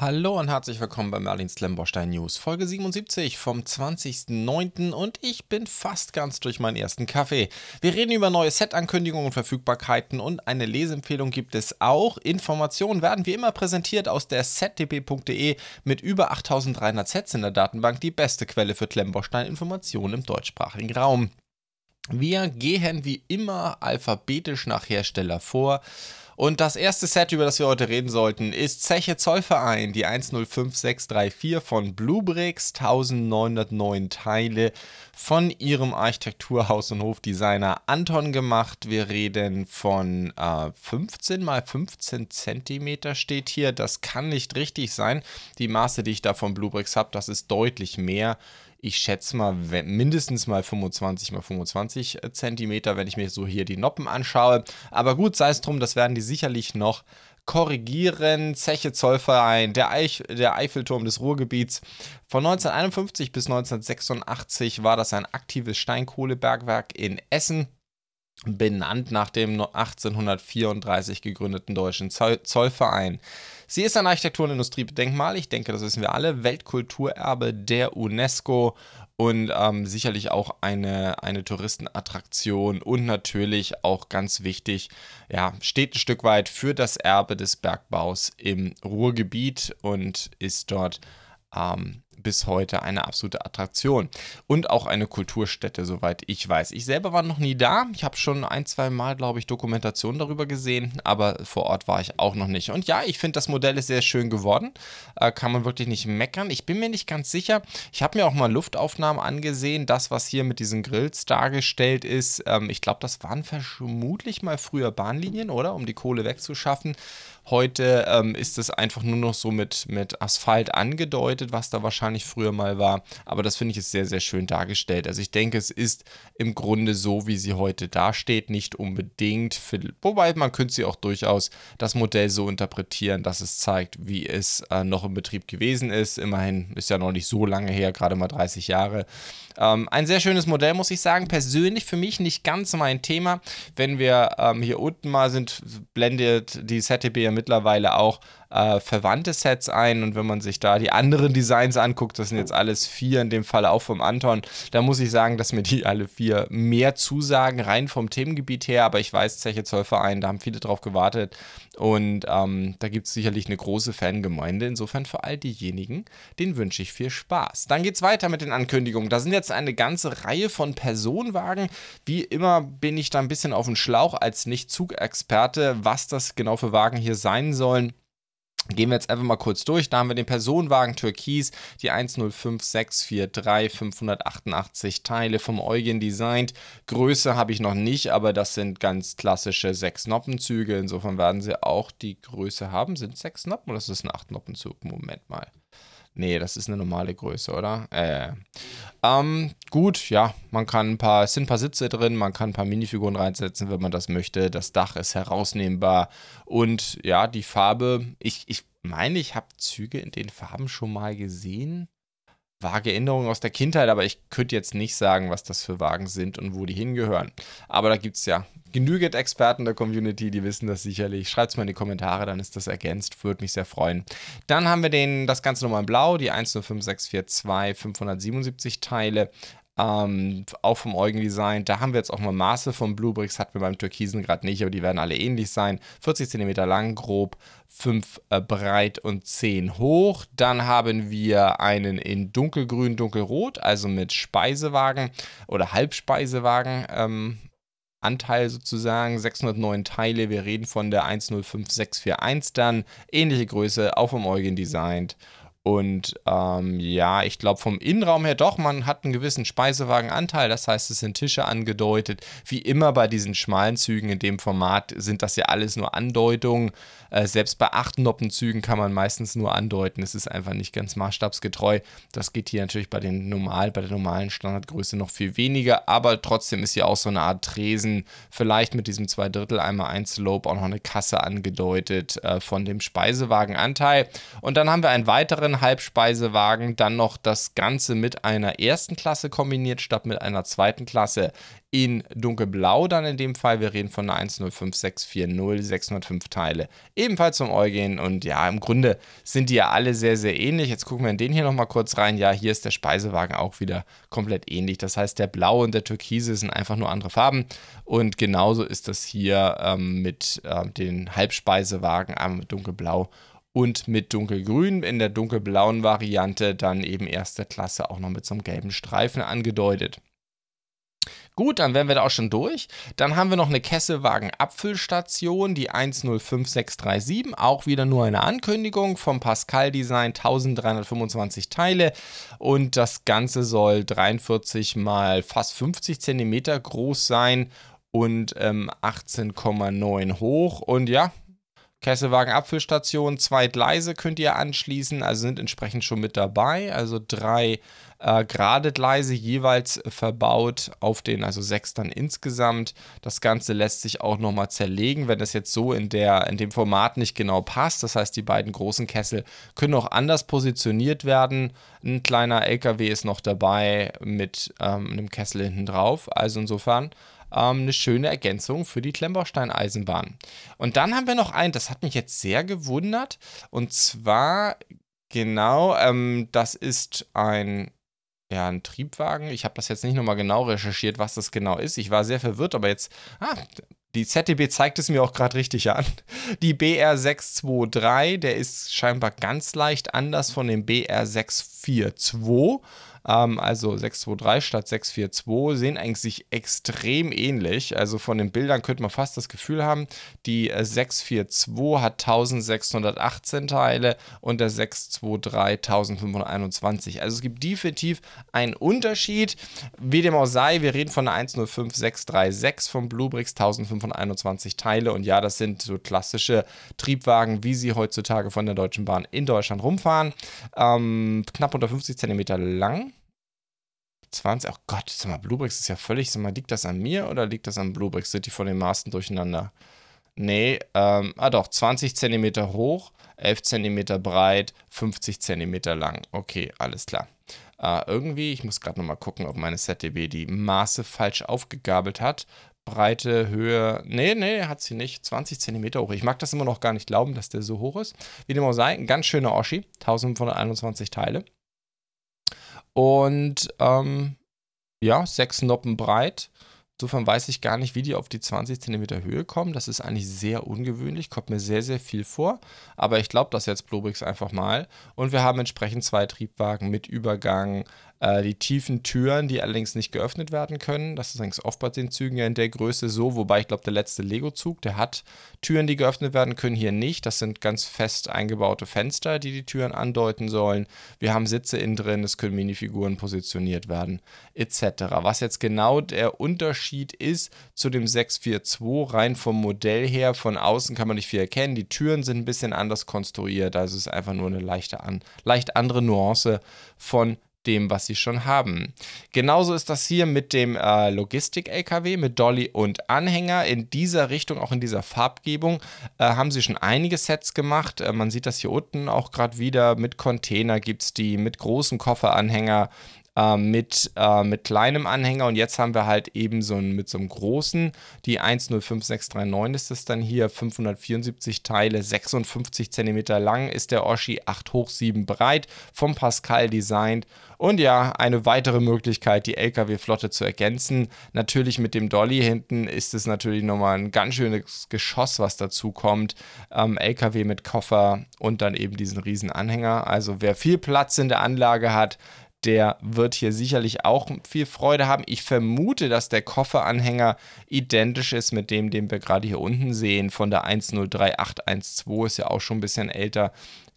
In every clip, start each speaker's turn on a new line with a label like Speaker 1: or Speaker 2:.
Speaker 1: Hallo und herzlich willkommen bei Merlins Slamborstein News, Folge 77 vom 20.09. und ich bin fast ganz durch meinen ersten Kaffee. Wir reden über neue Set-Ankündigungen und Verfügbarkeiten und eine Leseempfehlung gibt es auch. Informationen werden wie immer präsentiert aus der setdb.de mit über 8300 Sets in der Datenbank, die beste Quelle für Klemmbaustein-Informationen im deutschsprachigen Raum. Wir gehen wie immer alphabetisch nach Hersteller vor. Und das erste Set, über das wir heute reden sollten, ist Zeche Zollverein, die 105634 von Bluebricks, 1909 Teile von ihrem Architekturhaus- und Hofdesigner Anton gemacht. Wir reden von äh, 15 mal 15 Zentimeter steht hier. Das kann nicht richtig sein. Die Maße, die ich da von Bluebricks habe, das ist deutlich mehr ich schätze mal mindestens mal 25 mal 25 äh, Zentimeter, wenn ich mir so hier die Noppen anschaue. Aber gut, sei es drum, das werden die sicherlich noch korrigieren. Zeche Zollverein, der, Eich, der Eiffelturm des Ruhrgebiets. Von 1951 bis 1986 war das ein aktives Steinkohlebergwerk in Essen benannt nach dem 1834 gegründeten Deutschen Zollverein. Sie ist ein Architektur- und Industriedenkmal, ich denke, das wissen wir alle, Weltkulturerbe der UNESCO und ähm, sicherlich auch eine, eine Touristenattraktion und natürlich auch ganz wichtig, ja, steht ein Stück weit für das Erbe des Bergbaus im Ruhrgebiet und ist dort ähm, bis heute eine absolute Attraktion und auch eine Kulturstätte, soweit ich weiß. Ich selber war noch nie da. Ich habe schon ein, zwei Mal, glaube ich, Dokumentationen darüber gesehen, aber vor Ort war ich auch noch nicht. Und ja, ich finde, das Modell ist sehr schön geworden. Äh, kann man wirklich nicht meckern. Ich bin mir nicht ganz sicher. Ich habe mir auch mal Luftaufnahmen angesehen. Das, was hier mit diesen Grills dargestellt ist, ähm, ich glaube, das waren vermutlich mal früher Bahnlinien, oder? Um die Kohle wegzuschaffen. Heute ähm, ist es einfach nur noch so mit, mit Asphalt angedeutet, was da wahrscheinlich früher mal war. Aber das finde ich ist sehr, sehr schön dargestellt. Also ich denke, es ist im Grunde so, wie sie heute dasteht, nicht unbedingt. Für, wobei man könnte sie auch durchaus das Modell so interpretieren, dass es zeigt, wie es äh, noch im Betrieb gewesen ist. Immerhin ist ja noch nicht so lange her, gerade mal 30 Jahre. Ähm, ein sehr schönes Modell, muss ich sagen. Persönlich für mich nicht ganz mein Thema. Wenn wir ähm, hier unten mal sind, blendet die ZTB mittlerweile auch äh, verwandte Sets ein. Und wenn man sich da die anderen Designs anguckt, das sind jetzt alles vier, in dem Fall auch vom Anton, da muss ich sagen, dass mir die alle vier mehr zusagen, rein vom Themengebiet her. Aber ich weiß, Zeche Zollverein, da haben viele drauf gewartet. Und ähm, da gibt es sicherlich eine große Fangemeinde. Insofern für all diejenigen, denen wünsche ich viel Spaß. Dann geht es weiter mit den Ankündigungen. Da sind jetzt eine ganze Reihe von Personenwagen. Wie immer bin ich da ein bisschen auf dem Schlauch als Nicht-Zugexperte, was das genau für Wagen hier sein sollen. Gehen wir jetzt einfach mal kurz durch. Da haben wir den Personenwagen Türkis, die 105643, 588 Teile vom Eugen designt. Größe habe ich noch nicht, aber das sind ganz klassische 6 Noppenzüge. Insofern werden sie auch die Größe haben. Sind es 6 Noppen oder ist es ein 8 Noppenzug? Moment mal. Nee, das ist eine normale Größe, oder? Äh. Ähm, gut, ja, man kann ein paar, es sind ein paar Sitze drin, man kann ein paar Minifiguren reinsetzen, wenn man das möchte. Das Dach ist herausnehmbar und ja, die Farbe, ich, ich meine, ich habe Züge in den Farben schon mal gesehen vage Erinnerungen aus der Kindheit, aber ich könnte jetzt nicht sagen, was das für Wagen sind und wo die hingehören. Aber da gibt es ja genügend Experten der Community, die wissen das sicherlich. Schreibt es mal in die Kommentare, dann ist das ergänzt, würde mich sehr freuen. Dann haben wir den, das Ganze nochmal in Blau, die 105642 577 Teile ähm, auch vom Eugen Design. Da haben wir jetzt auch mal Maße von Bluebricks, hatten wir beim Türkisen gerade nicht, aber die werden alle ähnlich sein. 40 cm lang, grob, 5 äh, breit und 10 hoch. Dann haben wir einen in dunkelgrün, dunkelrot, also mit Speisewagen oder Halbspeisewagen. Ähm, Anteil sozusagen, 609 Teile, wir reden von der 105641 dann, ähnliche Größe, auch vom Eugen designt und ähm, ja, ich glaube vom Innenraum her doch, man hat einen gewissen Speisewagenanteil, das heißt, es sind Tische angedeutet. Wie immer bei diesen schmalen Zügen in dem Format sind das ja alles nur Andeutungen. Äh, selbst bei Achtnoppenzügen kann man meistens nur andeuten. Es ist einfach nicht ganz maßstabsgetreu. Das geht hier natürlich bei den normal, bei der normalen Standardgröße noch viel weniger, aber trotzdem ist hier auch so eine Art Tresen, vielleicht mit diesem zwei Drittel einmal ein Slope auch noch eine Kasse angedeutet äh, von dem Speisewagenanteil. Und dann haben wir einen weiteren weiteren Halbspeisewagen dann noch das Ganze mit einer ersten Klasse kombiniert, statt mit einer zweiten Klasse in dunkelblau dann in dem Fall. Wir reden von einer 105640, 605 Teile. Ebenfalls vom Eugen und ja, im Grunde sind die ja alle sehr, sehr ähnlich. Jetzt gucken wir in den hier nochmal kurz rein. Ja, hier ist der Speisewagen auch wieder komplett ähnlich. Das heißt, der blaue und der türkise sind einfach nur andere Farben und genauso ist das hier ähm, mit äh, den Halbspeisewagen, einmal mit dunkelblau und mit dunkelgrün. In der dunkelblauen Variante dann eben erste Klasse auch noch mit so einem gelben Streifen angedeutet. Gut, dann wären wir da auch schon durch. Dann haben wir noch eine Kesselwagen-Abfüllstation, die 105637. Auch wieder nur eine Ankündigung vom Pascal Design, 1325 Teile. Und das Ganze soll 43 mal fast 50 cm groß sein und ähm, 18,9 hoch. Und ja, Kesselwagen Abfüllstation, zwei Gleise könnt ihr anschließen, also sind entsprechend schon mit dabei. Also drei äh, gerade Gleise jeweils verbaut auf den, also sechs dann insgesamt. Das Ganze lässt sich auch nochmal zerlegen, wenn das jetzt so in, der, in dem Format nicht genau passt. Das heißt, die beiden großen Kessel können auch anders positioniert werden. Ein kleiner LKW ist noch dabei mit ähm, einem Kessel hinten drauf. Also insofern ähm, eine schöne Ergänzung für die Klemmbaustein-Eisenbahn. Und dann haben wir noch einen, das hat mich jetzt sehr gewundert. Und zwar, genau, ähm, das ist ein ja, ein Triebwagen. Ich habe das jetzt nicht nochmal genau recherchiert, was das genau ist. Ich war sehr verwirrt, aber jetzt, ah, die ZDB zeigt es mir auch gerade richtig an. Die BR623, der ist scheinbar ganz leicht anders von dem BR642. Ähm, also 623 statt 642 sehen eigentlich extrem ähnlich. Also von den Bildern könnte man fast das Gefühl haben, die 642 äh, hat 1618 Teile und der 623 1521. Also es gibt definitiv einen Unterschied. Wie dem auch sei, wir reden von einer 105636 vom Bluebricks 1521 Teile und ja, das sind so klassische Triebwagen, wie sie heutzutage von der Deutschen Bahn in Deutschland rumfahren. Ähm, knapp unter 50 cm lang 20, oh Gott, sag mal, Bluebricks ist ja völlig, sag mal, liegt das an mir oder liegt das an Bluebricks? Sind die von den Maßen durcheinander? Nee, ähm, ah doch, 20 cm hoch, 11 cm breit, 50 cm lang. Okay, alles klar. Äh, irgendwie, ich muss gerade nochmal gucken, ob meine ZDB die Maße falsch aufgegabelt hat. Breite, Höhe, nee, nee, hat sie nicht. 20 cm hoch. Ich mag das immer noch gar nicht glauben, dass der so hoch ist. Wie dem auch sei, ein ganz schöner Oschi, 1521 Teile. Und ähm, ja, sechs Noppen breit. Insofern weiß ich gar nicht, wie die auf die 20 cm Höhe kommen. Das ist eigentlich sehr ungewöhnlich, kommt mir sehr, sehr viel vor. Aber ich glaube das jetzt Bluebricks einfach mal. Und wir haben entsprechend zwei Triebwagen mit Übergang, äh, die tiefen Türen, die allerdings nicht geöffnet werden können. Das ist eigentlich oft bei den Zügen ja in der Größe so, wobei ich glaube, der letzte Lego-Zug, der hat Türen, die geöffnet werden können, hier nicht. Das sind ganz fest eingebaute Fenster, die die Türen andeuten sollen. Wir haben Sitze innen drin, es können Minifiguren positioniert werden, etc. Was jetzt genau der Unterschied ist zu dem 642, rein vom Modell her, von außen kann man nicht viel erkennen. Die Türen sind ein bisschen anders konstruiert, also es ist einfach nur eine leichte an, leicht andere Nuance von dem, was sie schon haben. Genauso ist das hier mit dem äh, Logistik-LKW, mit Dolly und Anhänger. In dieser Richtung, auch in dieser Farbgebung, äh, haben sie schon einige Sets gemacht. Äh, man sieht das hier unten auch gerade wieder. Mit Container gibt es die, mit großen Kofferanhänger, äh, mit, äh, mit kleinem Anhänger und jetzt haben wir halt eben so ein, mit so einem großen, die 105639 ist es dann hier, 574 Teile, 56 cm lang ist der Oschi, 8 hoch 7 breit, vom Pascal designt und ja, eine weitere Möglichkeit, die LKW-Flotte zu ergänzen. Natürlich mit dem Dolly hinten ist es natürlich nochmal ein ganz schönes Geschoss, was dazu kommt. Ähm, LKW mit Koffer und dann eben diesen riesen Anhänger. Also wer viel Platz in der Anlage hat, der wird hier sicherlich auch viel Freude haben. Ich vermute, dass der Kofferanhänger identisch ist mit dem, den wir gerade hier unten sehen, von der 103812, ist ja auch schon ein bisschen älter,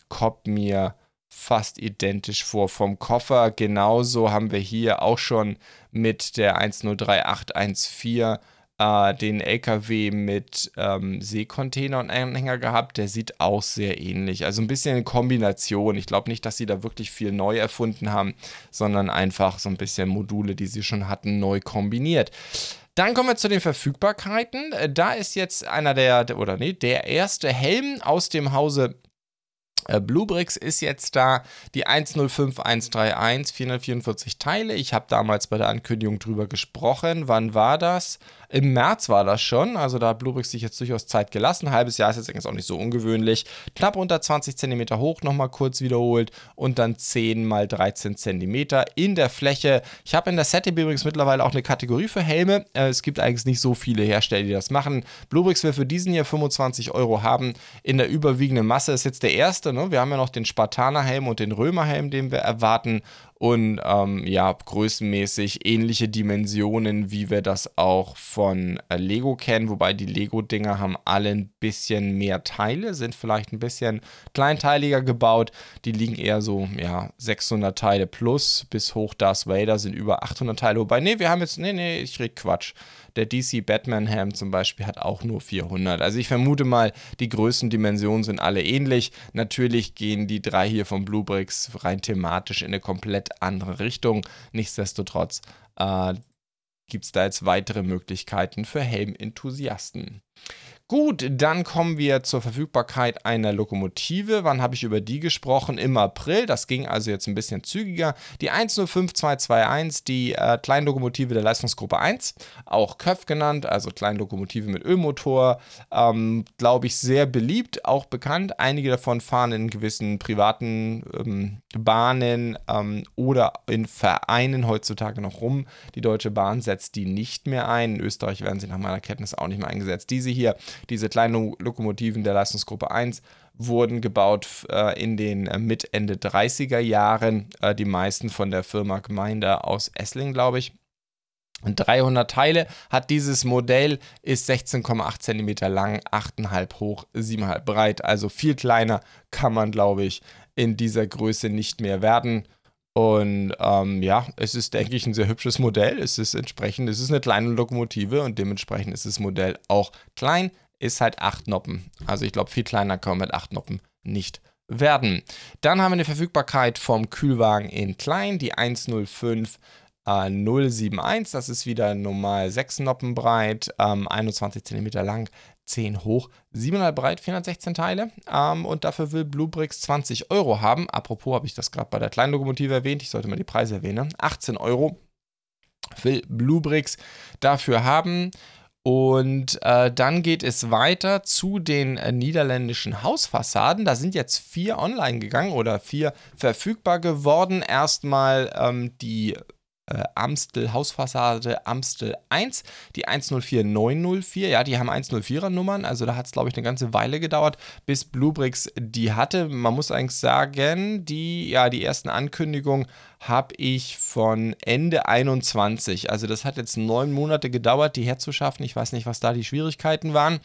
Speaker 1: kommt mir fast identisch vor. Vom Koffer genauso haben wir hier auch schon mit der 103814 äh, den LKW mit ähm, Seekontainer und Anhänger gehabt. Der sieht auch sehr ähnlich. Also ein bisschen eine Kombination. Ich glaube nicht, dass sie da wirklich viel neu erfunden haben, sondern einfach so ein bisschen Module, die sie schon hatten, neu kombiniert. Dann kommen wir zu den Verfügbarkeiten. Äh, da ist jetzt einer der, oder nee, der erste Helm aus dem Hause Bluebricks ist jetzt da die 105131, 444 Teile. Ich habe damals bei der Ankündigung drüber gesprochen. Wann war das? Im März war das schon, also da hat Bluebricks sich jetzt durchaus Zeit gelassen. Halbes Jahr ist jetzt auch nicht so ungewöhnlich. Knapp unter 20 cm hoch, nochmal kurz wiederholt und dann 10 mal 13 cm in der Fläche. Ich habe in der Setting übrigens mittlerweile auch eine Kategorie für Helme. Äh, es gibt eigentlich nicht so viele Hersteller, die das machen. Bluebricks will für diesen hier 25 Euro haben. In der überwiegenden Masse ist jetzt der erste. Ne? Wir haben ja noch den Spartaner-Helm und den Römer-Helm, den wir erwarten und ähm, ja, größenmäßig ähnliche Dimensionen, wie wir das auch von äh, Lego kennen, wobei die Lego-Dinger haben alle ein bisschen mehr Teile, sind vielleicht ein bisschen kleinteiliger gebaut. Die liegen eher so, ja, 600 Teile plus bis hoch Darth Vader sind über 800 Teile. Wobei, nee, wir haben jetzt, nee, nee, ich rede Quatsch. Der DC Batman Helm zum Beispiel hat auch nur 400. Also ich vermute mal, die Größendimensionen sind alle ähnlich. Natürlich gehen die drei hier von Bluebricks rein thematisch in eine komplett andere Richtung. Nichtsdestotrotz äh, gibt es da jetzt weitere Möglichkeiten für Helm-Enthusiasten. Gut, dann kommen wir zur Verfügbarkeit einer Lokomotive. Wann habe ich über die gesprochen? Im April. Das ging also jetzt ein bisschen zügiger. Die 105221, die äh, Kleinlokomotive der Leistungsgruppe 1, auch Köpf genannt, also Kleinlokomotive mit Ölmotor. Ähm, Glaube ich, sehr beliebt, auch bekannt. Einige davon fahren in gewissen privaten ähm, Bahnen ähm, oder in Vereinen heutzutage noch rum. Die Deutsche Bahn setzt die nicht mehr ein. In Österreich werden sie nach meiner Kenntnis auch nicht mehr eingesetzt. Diese hier diese kleinen Lokomotiven der Leistungsgruppe 1 wurden gebaut äh, in den äh, mit Ende 30er Jahren, äh, die meisten von der Firma Gemeinde aus Essling, glaube ich. 300 Teile hat dieses Modell, ist 16,8 cm lang, 8,5 hoch, 7,5 breit. Also viel kleiner kann man, glaube ich, in dieser Größe nicht mehr werden. Und ähm, ja, es ist, denke ich, ein sehr hübsches Modell. Es ist entsprechend, es ist eine kleine Lokomotive und dementsprechend ist das Modell auch klein ist halt 8 Noppen. Also ich glaube, viel kleiner kann man mit 8 Noppen nicht werden. Dann haben wir eine Verfügbarkeit vom Kühlwagen in klein, die 105 äh, 071. Das ist wieder normal 6 Noppen breit, ähm, 21 cm lang, 10 hoch, 7,5 breit, 416 Teile. Ähm, und dafür will Bluebricks 20 Euro haben. Apropos habe ich das gerade bei der kleinen Lokomotive erwähnt. Ich sollte mal die Preise erwähnen. 18 Euro will Bluebricks dafür haben. Und äh, dann geht es weiter zu den äh, niederländischen Hausfassaden. Da sind jetzt vier online gegangen oder vier verfügbar geworden. Erstmal ähm, die äh, Amstel Hausfassade Amstel 1, die 104904, ja, die haben 104er Nummern, also da hat es, glaube ich, eine ganze Weile gedauert, bis Bluebricks die hatte. Man muss eigentlich sagen, die, ja, die ersten Ankündigungen habe ich von Ende 21, also das hat jetzt neun Monate gedauert, die herzuschaffen. Ich weiß nicht, was da die Schwierigkeiten waren.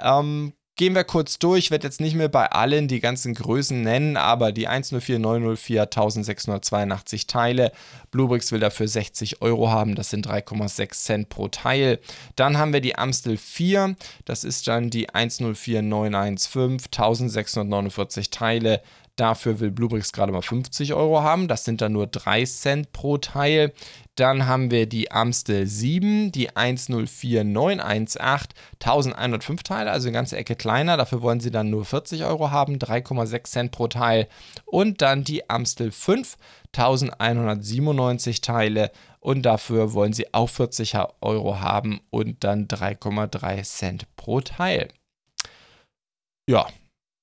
Speaker 1: Ähm, Gehen wir kurz durch, ich werde jetzt nicht mehr bei allen die ganzen Größen nennen, aber die 104904 1682 Teile. Bluebricks will dafür 60 Euro haben, das sind 3,6 Cent pro Teil. Dann haben wir die Amstel 4, das ist dann die 104915 1649 Teile. Dafür will Bluebricks gerade mal 50 Euro haben. Das sind dann nur 3 Cent pro Teil. Dann haben wir die Amstel 7, die 104918, 1105 Teile, also eine ganze Ecke kleiner. Dafür wollen sie dann nur 40 Euro haben, 3,6 Cent pro Teil. Und dann die Amstel 5, 1197 Teile. Und dafür wollen sie auch 40 Euro haben und dann 3,3 Cent pro Teil. Ja,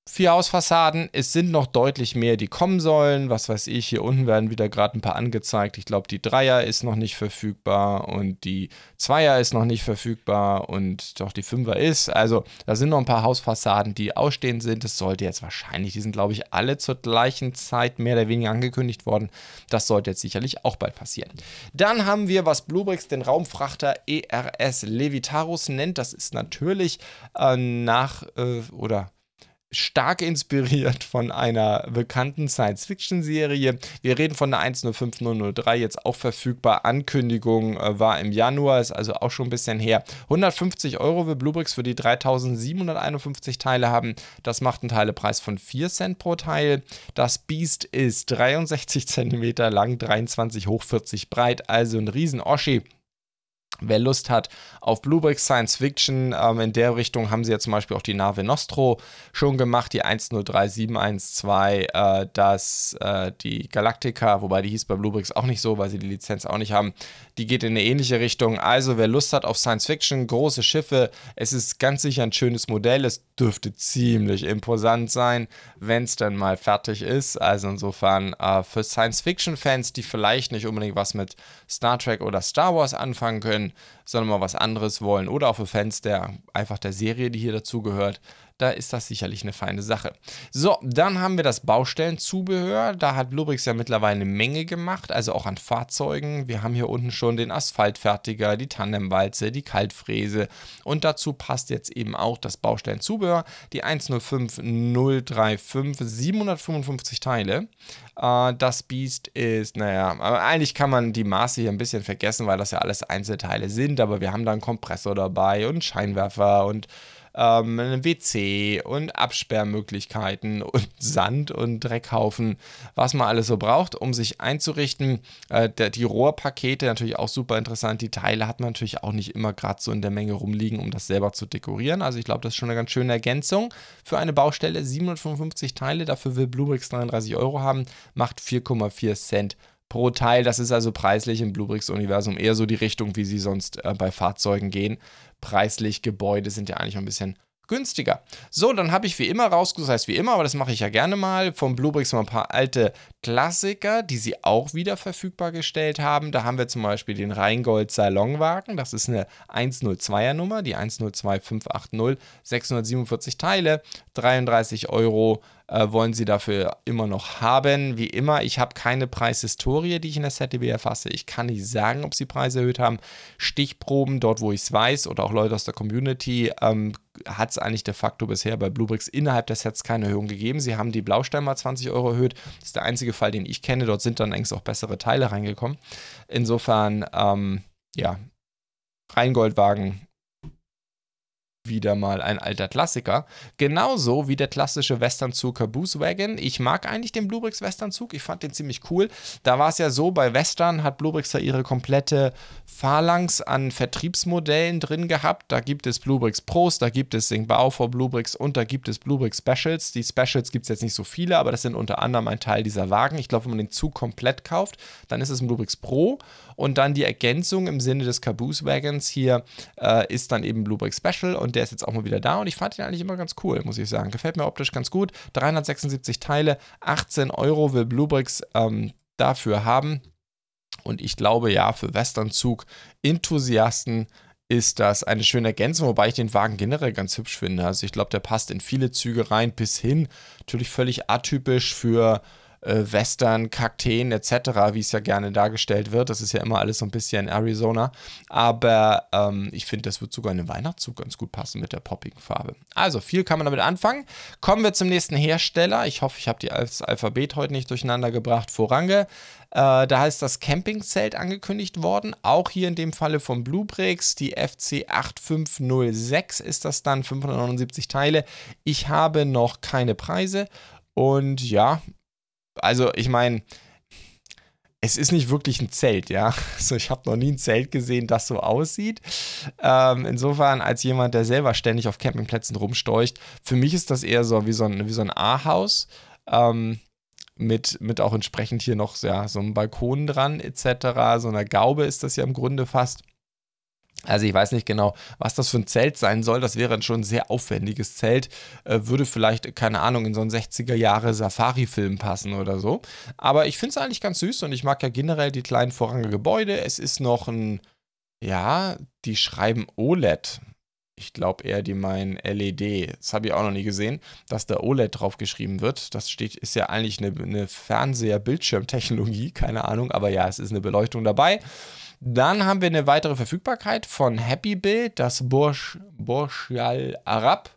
Speaker 1: Vier Hausfassaden, es sind noch deutlich mehr, die kommen sollen. Was weiß ich, hier unten werden wieder gerade ein paar angezeigt. Ich glaube, die Dreier ist noch nicht verfügbar und die Zweier ist noch nicht verfügbar und doch die Fünfer ist. Also da sind noch ein paar Hausfassaden, die ausstehend sind. Das sollte jetzt wahrscheinlich, die sind glaube ich alle zur gleichen Zeit mehr oder weniger angekündigt worden. Das sollte jetzt sicherlich auch bald passieren. Dann haben wir, was Bluebricks den Raumfrachter ERS Levitarus nennt. Das ist natürlich äh, nach äh, oder stark inspiriert von einer bekannten Science-Fiction-Serie. Wir reden von der 105003, jetzt auch verfügbar. Ankündigung äh, war im Januar, ist also auch schon ein bisschen her. 150 Euro will Bluebricks für die 3751 Teile haben. Das macht einen Teilepreis von 4 Cent pro Teil. Das Beast ist 63 cm lang, 23 hoch, 40 breit, also ein riesen Oschi. Wer Lust hat auf Bluebricks Science Fiction, ähm, in der Richtung haben sie ja zum Beispiel auch die Nave Nostro schon gemacht, die 103712, äh, das, äh, die Galactica, wobei die hieß bei Bluebricks auch nicht so, weil sie die Lizenz auch nicht haben. Die geht in eine ähnliche Richtung. Also, wer Lust hat auf Science Fiction, große Schiffe, es ist ganz sicher ein schönes Modell. Es dürfte ziemlich imposant sein, wenn es dann mal fertig ist. Also, insofern äh, für Science Fiction-Fans, die vielleicht nicht unbedingt was mit Star Trek oder Star Wars anfangen können, sondern mal was anderes wollen. Oder auch für Fans der einfach der Serie, die hier dazugehört, da ist das sicherlich eine feine Sache. So, dann haben wir das Baustellenzubehör. Da hat Lubrix ja mittlerweile eine Menge gemacht, also auch an Fahrzeugen. Wir haben hier unten schon den Asphaltfertiger, die Tandemwalze, die Kaltfräse und dazu passt jetzt eben auch das Baustellenzubehör, die 105035, 755 Teile. Äh, das Biest ist, naja, eigentlich kann man die Maße hier ein bisschen vergessen, weil das ja alles Einzelteile sind, aber wir haben da einen Kompressor dabei und Scheinwerfer und ähm, ein WC und Absperrmöglichkeiten und Sand und Dreckhaufen, was man alles so braucht, um sich einzurichten. Äh, der, die Rohrpakete natürlich auch super interessant. Die Teile hat man natürlich auch nicht immer gerade so in der Menge rumliegen, um das selber zu dekorieren. Also ich glaube, das ist schon eine ganz schöne Ergänzung für eine Baustelle. 755 Teile, dafür will Bluebricks 33 Euro haben, macht 4,4 Cent pro Teil. Das ist also preislich im Bluebricks-Universum eher so die Richtung, wie sie sonst äh, bei Fahrzeugen gehen preislich. Gebäude sind ja eigentlich ein bisschen günstiger. So, dann habe ich wie immer rausgesucht, das heißt wie immer, aber das mache ich ja gerne mal, vom Bluebricks mal ein paar alte Klassiker, die sie auch wieder verfügbar gestellt haben. Da haben wir zum Beispiel den Rheingold Salonwagen, das ist eine 102er Nummer, die 102580, 647 Teile, 33 Euro äh, wollen sie dafür immer noch haben. Wie immer, ich habe keine Preishistorie, die ich in der ZDB erfasse. Ich kann nicht sagen, ob sie Preise erhöht haben. Stichproben, dort wo ich es weiß, oder auch Leute aus der Community, ähm, hat es eigentlich de facto bisher bei Bluebricks innerhalb der Sets keine Erhöhung gegeben. Sie haben die Blaustein mal 20 Euro erhöht. Das ist der einzige Fall, den ich kenne. Dort sind dann längst auch bessere Teile reingekommen. Insofern, ähm, ja, Rheingoldwagen wieder mal ein alter Klassiker. Genauso wie der klassische Westernzug Caboose Wagon. Ich mag eigentlich den Bluebricks Westernzug. Ich fand den ziemlich cool. Da war es ja so, bei Western hat Bluebricks da ihre komplette Phalanx an Vertriebsmodellen drin gehabt. Da gibt es Bluebricks Pros, da gibt es Singbao vor Bluebricks und da gibt es Bluebricks Specials. Die Specials gibt es jetzt nicht so viele, aber das sind unter anderem ein Teil dieser Wagen. Ich glaube, wenn man den Zug komplett kauft, dann ist es ein Bluebricks Pro und dann die Ergänzung im Sinne des Caboose Wagons hier äh, ist dann eben Bluebricks Special und der ist jetzt auch mal wieder da und ich fand ihn eigentlich immer ganz cool, muss ich sagen. Gefällt mir optisch ganz gut. 376 Teile, 18 Euro will Bluebricks ähm, dafür haben. Und ich glaube, ja, für Westernzug-Enthusiasten ist das eine schöne Ergänzung, wobei ich den Wagen generell ganz hübsch finde. Also ich glaube, der passt in viele Züge rein, bis hin natürlich völlig atypisch für äh, Western, Kakteen etc., wie es ja gerne dargestellt wird. Das ist ja immer alles so ein bisschen Arizona. Aber ähm, ich finde, das wird sogar in den Weihnachtszug ganz gut passen mit der poppigen Farbe. Also viel kann man damit anfangen. Kommen wir zum nächsten Hersteller. Ich hoffe, ich habe das Alphabet heute nicht durcheinander gebracht. Vorange. Äh, da ist das Campingzelt angekündigt worden. Auch hier in dem Falle von Bluebricks. Die FC 8506 ist das dann. 579 Teile. Ich habe noch keine Preise. Und ja, also ich meine, es ist nicht wirklich ein Zelt, ja. Also ich habe noch nie ein Zelt gesehen, das so aussieht. Ähm, insofern, als jemand, der selber ständig auf Campingplätzen rumsteucht, für mich ist das eher so wie so ein, so ein A-Haus. Ähm, mit, mit auch entsprechend hier noch ja, so einem Balkon dran, etc. So einer Gaube ist das ja im Grunde fast. Also ich weiß nicht genau, was das für ein Zelt sein soll. Das wäre schon ein sehr aufwendiges Zelt. Äh, würde vielleicht, keine Ahnung, in so einen 60er Jahre Safari-Film passen oder so. Aber ich finde es eigentlich ganz süß und ich mag ja generell die kleinen vorrangigen Gebäude. Es ist noch ein, ja, die schreiben OLED. Ich glaube eher, die meinen LED. Das habe ich auch noch nie gesehen, dass da OLED drauf geschrieben wird. Das steht, ist ja eigentlich eine, eine Fernseher-Bildschirmtechnologie, keine Ahnung, aber ja, es ist eine Beleuchtung dabei. Dann haben wir eine weitere Verfügbarkeit von Happy Build, das Burj, Burj Al Arab.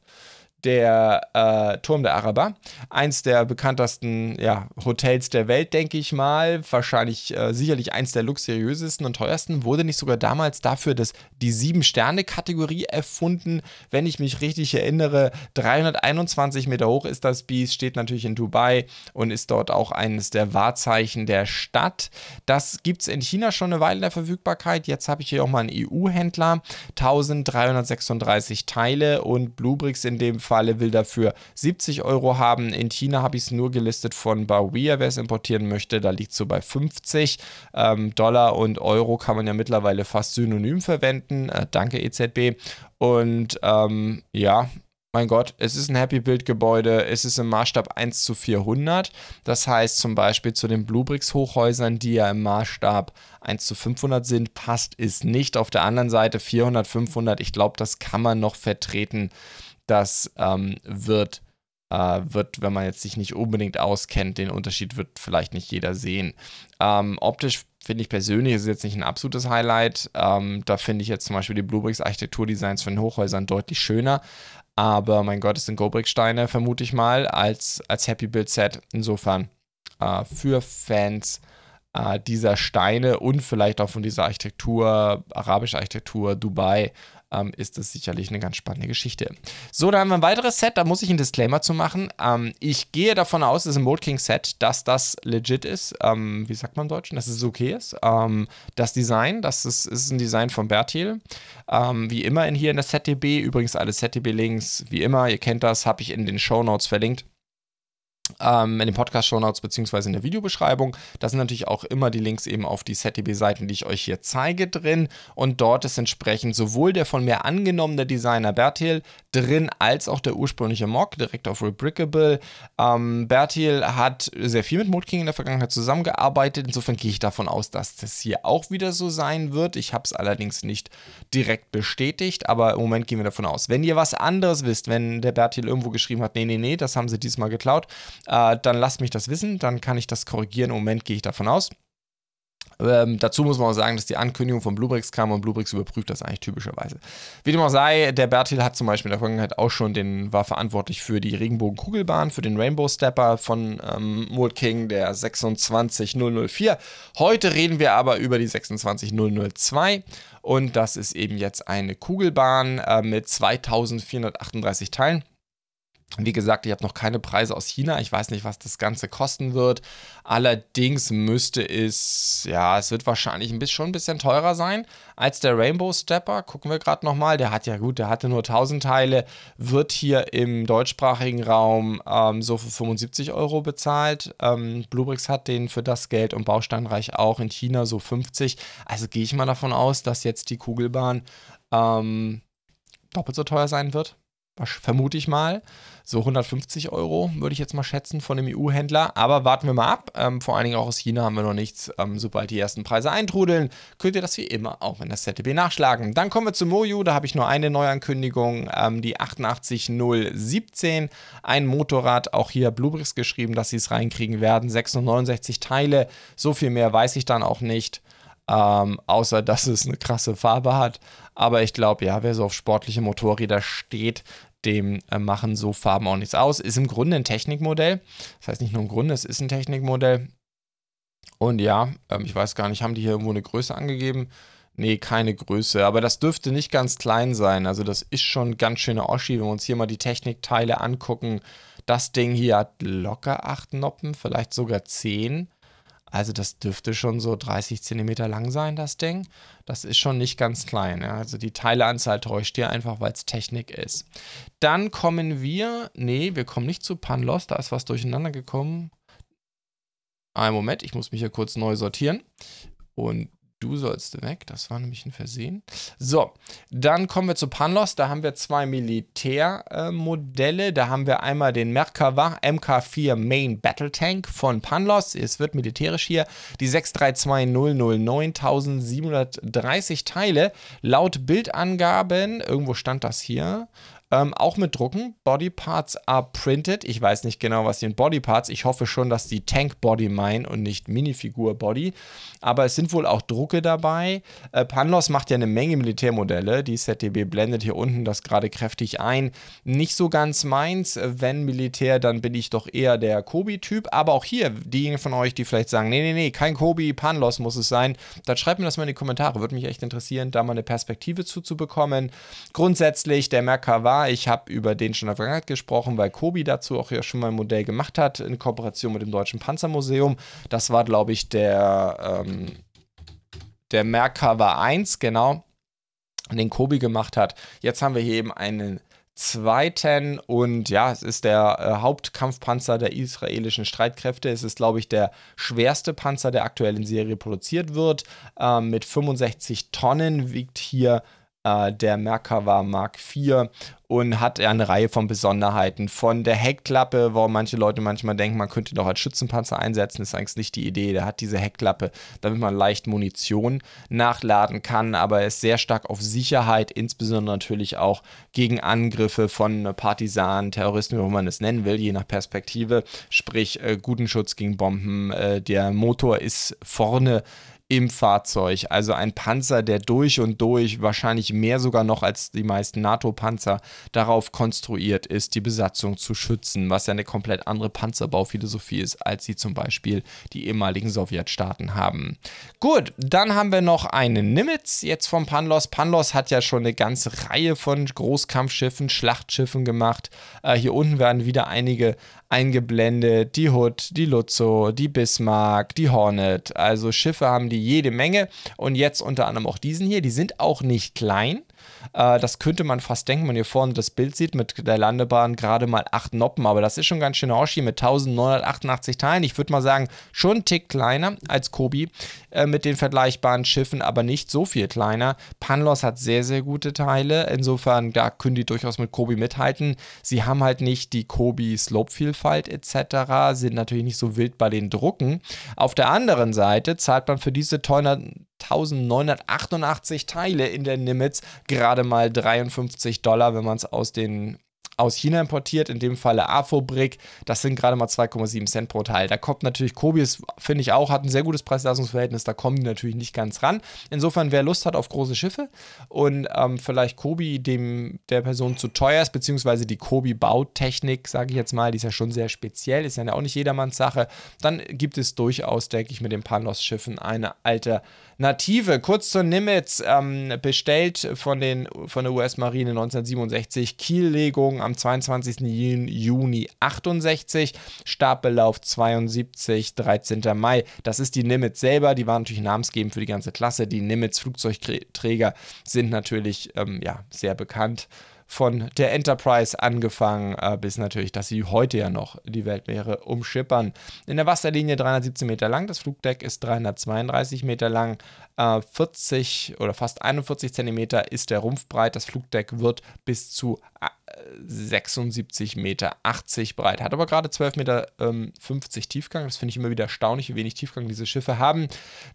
Speaker 1: Der äh, Turm der Araber. Eins der bekanntesten ja, Hotels der Welt, denke ich mal. Wahrscheinlich äh, sicherlich eins der luxuriösesten und teuersten. Wurde nicht sogar damals dafür das, die Sieben-Sterne-Kategorie erfunden. Wenn ich mich richtig erinnere, 321 Meter hoch ist das Biest, steht natürlich in Dubai und ist dort auch eines der Wahrzeichen der Stadt. Das gibt es in China schon eine Weile in der Verfügbarkeit. Jetzt habe ich hier auch mal einen EU-Händler. 1336 Teile und Bluebricks in dem Falle will dafür 70 Euro haben. In China habe ich es nur gelistet von Bawia, wer es importieren möchte. Da liegt es so bei 50 ähm, Dollar und Euro kann man ja mittlerweile fast synonym verwenden. Äh, danke EZB. Und ähm, ja, mein Gott, es ist ein Happy Build Gebäude, es ist im Maßstab 1 zu 400. Das heißt zum Beispiel zu den Bluebricks Hochhäusern, die ja im Maßstab 1 zu 500 sind, passt es nicht. Auf der anderen Seite 400, 500, ich glaube, das kann man noch vertreten. Das ähm, wird, äh, wird, wenn man jetzt sich nicht unbedingt auskennt, den Unterschied wird vielleicht nicht jeder sehen. Ähm, optisch finde ich persönlich ist jetzt nicht ein absolutes Highlight. Ähm, da finde ich jetzt zum Beispiel die Bluebricks Architekturdesigns von Hochhäusern deutlich schöner. Aber mein Gott, es sind Gobrick-Steine, vermute ich mal, als, als Happy Build Set. Insofern äh, für Fans äh, dieser Steine und vielleicht auch von dieser Architektur, arabische Architektur, Dubai, ähm, ist das sicherlich eine ganz spannende Geschichte. So, da haben wir ein weiteres Set, da muss ich einen Disclaimer zu machen. Ähm, ich gehe davon aus, es ist ein Mold King Set, dass das legit ist. Ähm, wie sagt man im Deutschen? Dass es okay ist. Ähm, das Design, das ist, ist ein Design von Bertil. Ähm, wie immer in hier in der ZDB. Übrigens alle ZDB-Links, wie immer, ihr kennt das, habe ich in den Show Notes verlinkt in den Podcast-Shownotes beziehungsweise in der Videobeschreibung. Da sind natürlich auch immer die Links eben auf die ZDB-Seiten, die ich euch hier zeige, drin. Und dort ist entsprechend sowohl der von mir angenommene Designer Bertil drin, als auch der ursprüngliche Mock, direkt auf Rebrickable. Ähm, Bertil hat sehr viel mit Moodking in der Vergangenheit zusammengearbeitet. Insofern gehe ich davon aus, dass das hier auch wieder so sein wird. Ich habe es allerdings nicht direkt bestätigt, aber im Moment gehen wir davon aus. Wenn ihr was anderes wisst, wenn der Bertil irgendwo geschrieben hat, nee, nee, nee, das haben sie diesmal geklaut, äh, dann lasst mich das wissen, dann kann ich das korrigieren. Im Moment gehe ich davon aus. Ähm, dazu muss man auch sagen, dass die Ankündigung von Bluebricks kam und Bluebricks überprüft das eigentlich typischerweise. Wie dem auch sei, der Bertil hat zum Beispiel in der Vergangenheit auch schon den, war verantwortlich für die Regenbogen-Kugelbahn, für den Rainbow Stepper von ähm, Mold King, der 26004. Heute reden wir aber über die 26002 und das ist eben jetzt eine Kugelbahn äh, mit 2438 Teilen. Wie gesagt, ich habe noch keine Preise aus China. Ich weiß nicht, was das Ganze kosten wird. Allerdings müsste es, ja, es wird wahrscheinlich ein bisschen, schon ein bisschen teurer sein als der Rainbow Stepper. Gucken wir gerade nochmal. Der hat ja gut, der hatte nur 1000 Teile, wird hier im deutschsprachigen Raum ähm, so für 75 Euro bezahlt. Ähm, Bluebricks hat den für das Geld und Bausteinreich auch in China so 50. Also gehe ich mal davon aus, dass jetzt die Kugelbahn ähm, doppelt so teuer sein wird vermute ich mal. So 150 Euro würde ich jetzt mal schätzen von dem EU-Händler. Aber warten wir mal ab. Ähm, vor allen Dingen auch aus China haben wir noch nichts. Ähm, sobald die ersten Preise eintrudeln, könnt ihr das wie immer auch in der ZDB nachschlagen. Dann kommen wir zu Moju. Da habe ich nur eine Neuankündigung, ähm, die 88017. Ein Motorrad, auch hier Bluebricks geschrieben, dass sie es reinkriegen werden. 669 Teile. So viel mehr weiß ich dann auch nicht. Ähm, außer dass es eine krasse Farbe hat. Aber ich glaube, ja, wer so auf sportliche Motorräder steht, dem äh, machen so Farben auch nichts aus. Ist im Grunde ein Technikmodell. Das heißt nicht nur im Grunde, es ist ein Technikmodell. Und ja, ähm, ich weiß gar nicht, haben die hier irgendwo eine Größe angegeben? Nee, keine Größe, aber das dürfte nicht ganz klein sein. Also das ist schon ganz schöne Oschi, wenn wir uns hier mal die Technikteile angucken. Das Ding hier hat locker 8 Noppen, vielleicht sogar 10. Also das dürfte schon so 30 cm lang sein, das Ding. Das ist schon nicht ganz klein. Ja. Also die Teileanzahl täuscht hier einfach, weil es Technik ist. Dann kommen wir, nee, wir kommen nicht zu Panlos, da ist was durcheinander gekommen. Einen Moment, ich muss mich hier kurz neu sortieren. Und Du sollst weg, das war nämlich ein Versehen. So, dann kommen wir zu Panlos. Da haben wir zwei Militärmodelle. Äh, da haben wir einmal den Merkava MK4 Main Battle Tank von Panlos. Es wird militärisch hier. Die 632009 1730 Teile. Laut Bildangaben, irgendwo stand das hier, Ähm, auch mit Drucken. Body Parts are printed. Ich weiß nicht genau, was sind Body Parts. Ich hoffe schon, dass die Tank Body meinen und nicht Minifigur Body. Aber es sind wohl auch Drucke dabei. Äh, Panlos macht ja eine Menge Militärmodelle. Die ZDB blendet hier unten das gerade kräftig ein. Nicht so ganz meins. Wenn Militär, dann bin ich doch eher der Kobi-Typ. Aber auch hier, diejenigen von euch, die vielleicht sagen, nee, nee, nee, kein Kobi, Panlos muss es sein, dann schreibt mir das mal in die Kommentare. Würde mich echt interessieren, da mal eine Perspektive zuzubekommen. Grundsätzlich, der Merkava ich habe über den schon in der Vergangenheit gesprochen, weil Kobi dazu auch ja schon mal ein Modell gemacht hat in Kooperation mit dem Deutschen Panzermuseum. Das war, glaube ich, der, ähm, der Merkava 1, genau, den Kobi gemacht hat. Jetzt haben wir hier eben einen zweiten und ja, es ist der äh, Hauptkampfpanzer der israelischen Streitkräfte. Es ist, glaube ich, der schwerste Panzer, der aktuell in Serie produziert wird. Ähm, mit 65 Tonnen wiegt hier äh, der Merkava Mark IV und hat eine Reihe von Besonderheiten. Von der Heckklappe, wo manche Leute manchmal denken, man könnte doch als Schützenpanzer einsetzen, ist eigentlich nicht die Idee. Der hat diese Heckklappe, damit man leicht Munition nachladen kann, aber er ist sehr stark auf Sicherheit, insbesondere natürlich auch gegen Angriffe von Partisanen, Terroristen, wie man es nennen will, je nach Perspektive. Sprich, äh, guten Schutz gegen Bomben. Äh, der Motor ist vorne im Fahrzeug. Also ein Panzer, der durch und durch, wahrscheinlich mehr sogar noch als die meisten NATO-Panzer, darauf konstruiert ist, die Besatzung zu schützen, was ja eine komplett andere Panzerbauphilosophie ist, als sie zum Beispiel die ehemaligen Sowjetstaaten haben. Gut, dann haben wir noch einen Nimitz jetzt vom Panlos. Panlos hat ja schon eine ganze Reihe von Großkampfschiffen, Schlachtschiffen gemacht. Äh, hier unten werden wieder einige eingeblendet. Die Hood, die Lutzo, die Bismarck, die Hornet. Also Schiffe haben die jede Menge. Und jetzt unter anderem auch diesen hier. Die sind auch nicht klein. Äh, das könnte man fast denken, wenn ihr vorne das Bild sieht mit der Landebahn gerade mal 8 Noppen, aber das ist schon ganz schön Hoshi mit 1988 Teilen. Ich würde mal sagen, schon ein Tick kleiner als Kobi äh, mit den vergleichbaren Schiffen, aber nicht so viel kleiner. Panlos hat sehr, sehr gute Teile. Insofern, da können die durchaus mit Kobi mithalten. Sie haben halt nicht die Kobi Slope-Vielfalt etc., sind natürlich nicht so wild bei den Drucken. Auf der anderen Seite zahlt man für diese teuren 1988 Teile in der Nimitz, gerade mal 53 Dollar, wenn man es aus den aus China importiert, in dem Falle Afobrik. Das sind gerade mal 2,7 Cent pro Teil. Da kommt natürlich Kobius, finde ich auch, hat ein sehr gutes Preis-Leistungsverhältnis. Da kommen die natürlich nicht ganz ran. Insofern, wer Lust hat auf große Schiffe und ähm, vielleicht Kobi dem der Person zu teuer ist, beziehungsweise die Kobi-Bautechnik, sage ich jetzt mal, die ist ja schon sehr speziell, ist ja auch nicht jedermanns Sache, dann gibt es durchaus, denke ich, mit den Panos-Schiffen eine Alternative. Kurz zur Nimitz, ähm, bestellt von, den, von der US-Marine 1967, Kiellegung am 22. Juni 68, Startbelauf 72, 13. Mai. Das ist die Nimitz selber, die war natürlich namensgebend für die ganze Klasse. Die Nimitz Flugzeugträger sind natürlich ähm, ja, sehr bekannt von der Enterprise angefangen äh, bis natürlich, dass sie heute ja noch die Weltmeere umschippern. In der Wasserlinie 317 Meter lang, das Flugdeck ist 332 Meter lang, äh, 40 oder fast 41 Zentimeter ist der Rumpf breit. Das Flugdeck wird bis zu 76 äh, Meter 80 breit, hat aber gerade 12 Meter ähm, 50 Tiefgang. Das finde ich immer wieder erstaunlich, wie wenig Tiefgang diese Schiffe haben.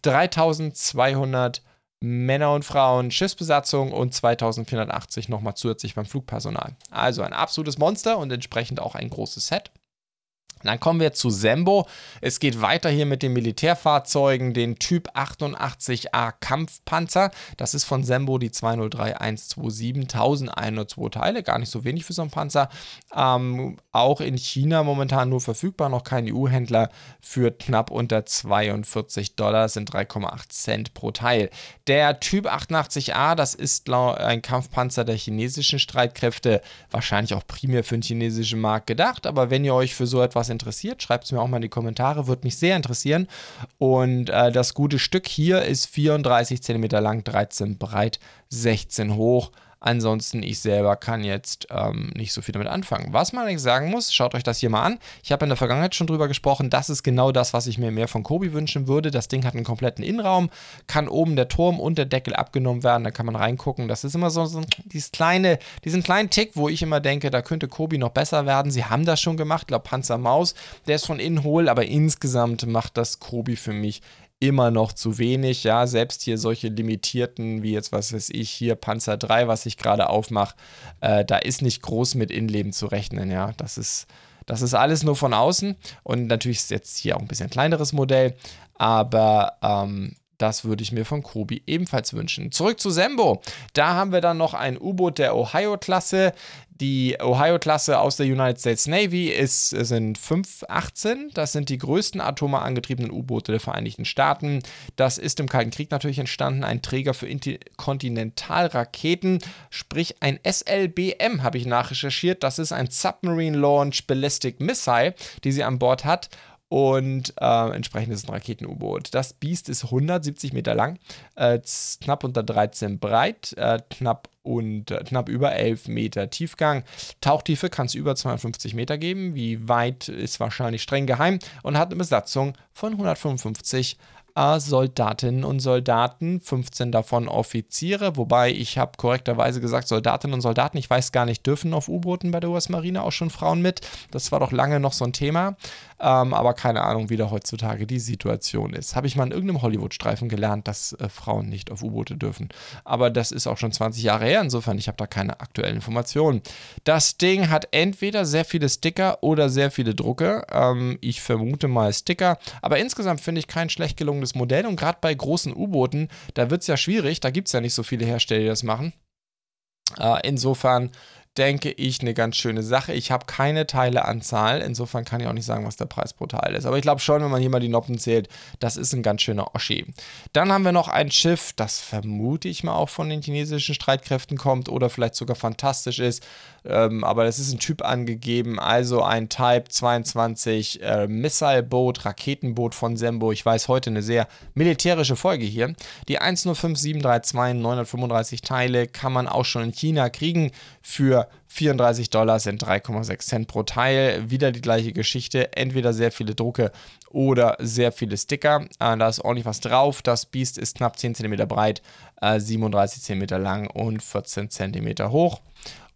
Speaker 1: 3200 Männer und Frauen, Schiffsbesatzung und 2480 nochmal zusätzlich beim Flugpersonal. Also ein absolutes Monster und entsprechend auch ein großes Set. Dann kommen wir zu Sembo. Es geht weiter hier mit den Militärfahrzeugen, den Typ 88A Kampfpanzer. Das ist von Sembo die 203127, 1102 Teile, gar nicht so wenig für so einen Panzer. Ähm, auch in China momentan nur verfügbar, noch kein EU-Händler, für knapp unter 42 Dollar, sind 3,8 Cent pro Teil. Der Typ 88A, das ist ein Kampfpanzer der chinesischen Streitkräfte, wahrscheinlich auch primär für den chinesischen Markt gedacht, aber wenn ihr euch für so etwas interessiert, schreibt es mir auch mal in die Kommentare, würde mich sehr interessieren. Und äh, das gute Stück hier ist 34 cm lang, 13 breit, 16 hoch. Ansonsten, ich selber kann jetzt ähm, nicht so viel damit anfangen. Was man eigentlich sagen muss, schaut euch das hier mal an. Ich habe in der Vergangenheit schon drüber gesprochen. Das ist genau das, was ich mir mehr von Kobi wünschen würde. Das Ding hat einen kompletten Innenraum, kann oben der Turm und der Deckel abgenommen werden. Da kann man reingucken. Das ist immer so, so dieses kleine, diesen kleinen Tick, wo ich immer denke, da könnte Kobi noch besser werden. Sie haben das schon gemacht. Ich glaube, Panzer Maus, der ist von innen hohl, aber insgesamt macht das Kobi für mich immer noch zu wenig. Ja, selbst hier solche limitierten, wie jetzt, was weiß ich, hier Panzer 3, was ich gerade aufmache, äh, da ist nicht groß mit Innenleben zu rechnen. Ja, das ist, das ist alles nur von außen. Und natürlich ist jetzt hier auch ein bisschen kleineres Modell, aber ähm, das würde ich mir von Kobi ebenfalls wünschen. Zurück zu Sembo. Da haben wir dann noch ein U-Boot der Ohio-Klasse. Die Ohio-Klasse aus der United States Navy ist, sind 518. Das sind die größten atomar angetriebenen U-Boote der Vereinigten Staaten. Das ist im Kalten Krieg natürlich entstanden. Ein Träger für Interkontinentalraketen, sprich ein SLBM, habe ich nachrecherchiert. Das ist ein Submarine Launch Ballistic Missile, die sie an Bord hat und äh, entsprechend ist ein Raketen-U-Boot. Das Biest ist 170 Meter lang, äh, knapp unter 13 breit, äh, knapp, und, äh, knapp über 11 Meter Tiefgang. Tauchtiefe kann es über 250 Meter geben. Wie weit ist wahrscheinlich streng geheim und hat eine Besatzung von 155 äh, Soldatinnen und Soldaten, 15 davon Offiziere, wobei ich habe korrekterweise gesagt Soldatinnen und Soldaten, ich weiß gar nicht, dürfen auf U-Booten bei der US-Marine auch schon Frauen mit? Das war doch lange noch so ein Thema, ähm, aber keine Ahnung, wie da heutzutage die Situation ist. Habe ich mal in irgendeinem Hollywood-Streifen gelernt, dass äh, Frauen nicht auf U-Boote dürfen, aber das ist auch schon 20 Jahre her, insofern ich habe da keine aktuellen Informationen. Das Ding hat entweder sehr viele Sticker oder sehr viele Drucke, ähm, ich vermute mal Sticker, aber insgesamt finde ich kein schlecht gelungenes Modell und gerade bei großen U-Booten, da wird es ja schwierig, da gibt es ja nicht so viele Hersteller, die das machen. Äh, insofern denke ich, eine ganz schöne Sache. Ich habe keine Teileanzahl, insofern kann ich auch nicht sagen, was der Preis pro Teil ist. Aber ich glaube schon, wenn man hier mal die Noppen zählt, das ist ein ganz schöner Oschi. Dann haben wir noch ein Schiff, das vermute ich mal auch von den chinesischen Streitkräften kommt oder vielleicht sogar fantastisch ist. Ähm, aber das ist ein Typ angegeben, also ein Type 22 äh, Missile-Boot, Raketenboot von Sembo. Ich weiß heute eine sehr militärische Folge hier. Die 105732, 935 Teile kann man auch schon in China kriegen für 34 Dollar sind 3,6 Cent pro Teil. Wieder die gleiche Geschichte. Entweder sehr viele Drucke oder sehr viele Sticker. Äh, da ist ordentlich was drauf. Das Biest ist knapp 10 cm breit, äh, 37 cm lang und 14 cm hoch.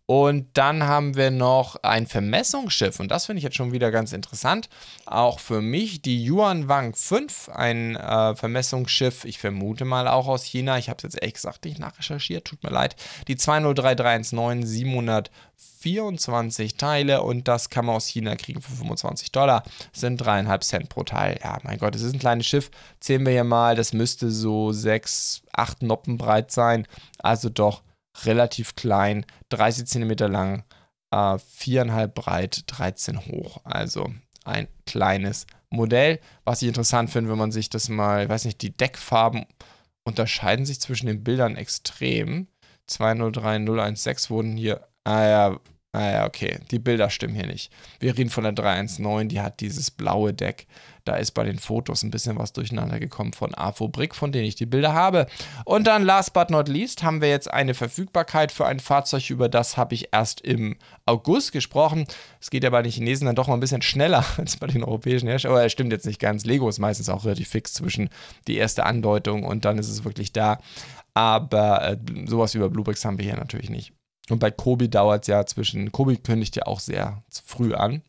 Speaker 1: Und dann haben wir noch ein Vermessungsschiff und das finde ich jetzt schon wieder ganz interessant. Auch für mich die Yuan Wang 5, ein äh, Vermessungsschiff, ich vermute mal auch aus China. Ich habe es jetzt ehrlich gesagt nicht nachrecherchiert, tut mir leid. Die 203319 724 Teile und das kann man aus China kriegen für 25 Dollar. Sind dreieinhalb Cent pro Teil. Ja, mein Gott, es ist ein kleines Schiff. Zählen wir hier mal, das müsste so 6, 8 Noppen breit sein. Also doch relativ klein, 30 cm lang, äh, 4,5 breit, 13 hoch. Also ein kleines Modell. Was ich interessant finde, wenn man sich das mal, ich weiß nicht, die Deckfarben unterscheiden sich zwischen den Bildern extrem. 203016 wurden hier, ah ja, ah ja, okay, die Bilder stimmen hier nicht. Wir reden von der 319, die hat dieses blaue Deck. Da ist bei den Fotos ein bisschen was durcheinander gekommen von AFO Brick, von denen ich die Bilder habe. Und dann last but not least haben wir jetzt eine Verfügbarkeit für ein Fahrzeug, über das habe ich erst im August gesprochen. Es geht ja bei den Chinesen dann doch mal ein bisschen schneller als bei den europäischen Herstellern. Aber es stimmt jetzt nicht ganz. Lego ist meistens auch relativ fix zwischen die erste Andeutung und dann ist es wirklich da. Aber äh, sowas wie bei Bluebricks haben wir hier natürlich nicht. Und bei Kobi dauert es ja zwischen, Kobi kündigt ja auch sehr früh an.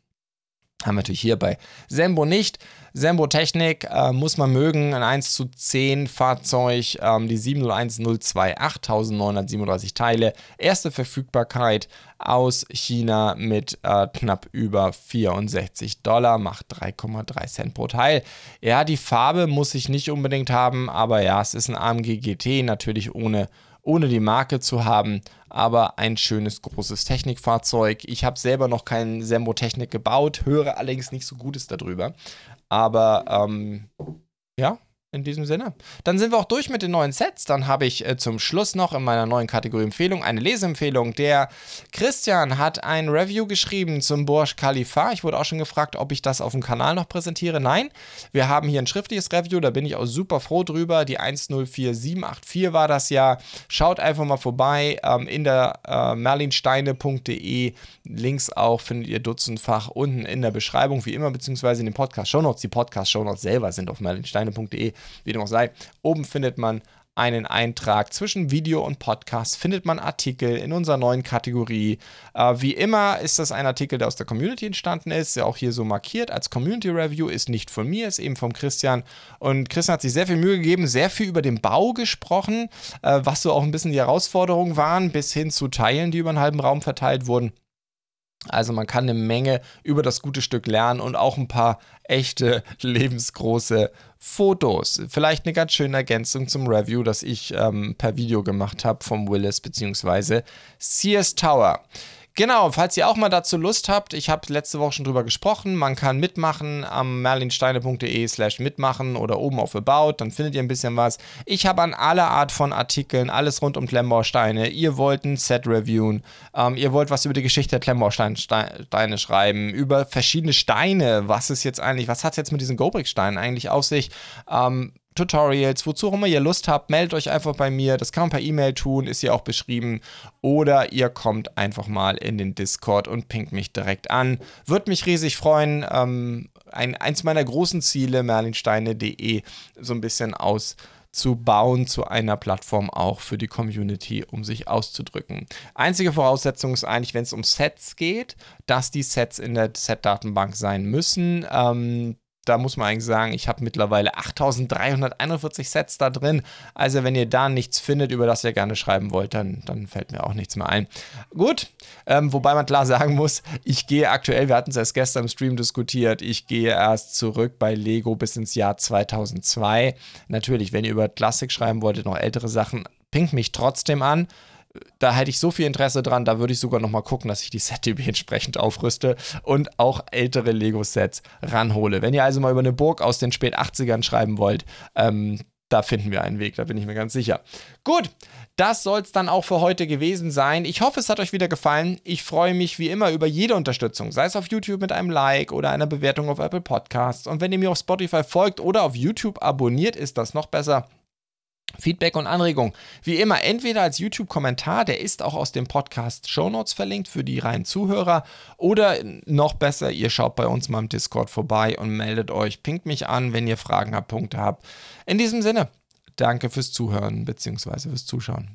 Speaker 1: Haben wir natürlich hier bei Sembo nicht. Sembo Technik äh, muss man mögen, ein 1 zu 10 Fahrzeug, ähm, die 70102, 8937 Teile. Erste Verfügbarkeit aus China mit äh, knapp über 64 Dollar, macht 3,3 Cent pro Teil. Ja, die Farbe muss ich nicht unbedingt haben, aber ja, es ist ein AMG GT, natürlich ohne ohne die Marke zu haben, aber ein schönes großes Technikfahrzeug. Ich habe selber noch keinen Sembo Technik gebaut, höre allerdings nicht so Gutes darüber. Aber ähm, ja, in diesem Sinne. Dann sind wir auch durch mit den neuen Sets. Dann habe ich äh, zum Schluss noch in meiner neuen Kategorie Empfehlung eine Leseempfehlung. Der Christian hat ein Review geschrieben zum Burj Khalifa. Ich wurde auch schon gefragt, ob ich das auf dem Kanal noch präsentiere. Nein, wir haben hier ein schriftliches Review. Da bin ich auch super froh drüber. Die 104784 war das ja. Schaut einfach mal vorbei ähm, in der äh, merlinsteine.de. Links auch findet ihr dutzendfach unten in der Beschreibung, wie immer, beziehungsweise in den Podcast-Shownotes. Die Podcast-Shownotes selber sind auf merlinsteine.de wie dem auch sei. Oben findet man einen Eintrag zwischen Video und Podcast, findet man Artikel in unserer neuen Kategorie. Äh, wie immer ist das ein Artikel, der aus der Community entstanden ist, ja auch hier so markiert als Community Review, ist nicht von mir, ist eben vom Christian. Und Christian hat sich sehr viel Mühe gegeben, sehr viel über den Bau gesprochen, äh, was so auch ein bisschen die Herausforderungen waren, bis hin zu Teilen, die über einen halben Raum verteilt wurden. Also man kann eine Menge über das gute Stück lernen und auch ein paar echte lebensgroße Fotos. Vielleicht eine ganz schöne Ergänzung zum Review, das ich ähm, per Video gemacht habe vom Willis bzw. Sears Tower. Genau, falls ihr auch mal dazu Lust habt, ich habe letzte Woche schon drüber gesprochen, man kann mitmachen am merlinsteine.de slash mitmachen oder oben auf About, dann findet ihr ein bisschen was. Ich habe an aller Art von Artikeln, alles rund um Klemmbausteine. Ihr wollt ein Set reviewen, ähm, ihr wollt was über die Geschichte der Klemmbausteine schreiben, über verschiedene Steine, was ist jetzt eigentlich, was hat es jetzt mit diesen Gobrick-Steinen eigentlich auf sich? Ähm, Tutorials, wozu auch immer ihr Lust habt, meldet euch einfach bei mir. Das kann man per E-Mail tun, ist hier auch beschrieben. Oder ihr kommt einfach mal in den Discord und pinkt mich direkt an. Würde mich riesig freuen. Ähm, ein, eins meiner großen Ziele, merlinsteine.de, so ein bisschen auszubauen zu einer Plattform auch für die Community, um sich auszudrücken. Einzige Voraussetzung ist eigentlich, wenn es um Sets geht, dass die Sets in der Set-Datenbank sein müssen. Ähm, da muss man eigentlich sagen, ich habe mittlerweile 8341 Sets da drin. Also wenn ihr da nichts findet, über das ihr gerne schreiben wollt, dann, dann fällt mir auch nichts mehr ein. Gut, ähm, wobei man klar sagen muss, ich gehe aktuell, wir hatten es erst gestern im Stream diskutiert, ich gehe erst zurück bei Lego bis ins Jahr 2002. Natürlich, wenn ihr über Klassik schreiben wolltet, noch ältere Sachen, pinkt mich trotzdem an da hätte ich so viel Interesse dran, da würde ich sogar noch mal gucken, dass ich die SetDB entsprechend aufrüste und auch ältere Lego-Sets ranhole. Wenn ihr also mal über eine Burg aus den spät 80ern schreiben wollt, ähm, da finden wir einen Weg, da bin ich mir ganz sicher. Gut, das soll es dann auch für heute gewesen sein. Ich hoffe, es hat euch wieder gefallen. Ich freue mich wie immer über jede Unterstützung, sei es auf YouTube mit einem Like oder einer Bewertung auf Apple Podcasts. Und wenn ihr mir auf Spotify folgt oder auf YouTube abonniert, ist das noch besser. Feedback und Anregung. Wie immer, entweder als YouTube-Kommentar, der ist auch aus dem Podcast Show Notes verlinkt für die reinen Zuhörer, oder noch besser, ihr schaut bei uns mal im Discord vorbei und meldet euch, pinkt mich an, wenn ihr Fragen habt, Punkte habt. In diesem Sinne, danke fürs Zuhören bzw. fürs Zuschauen.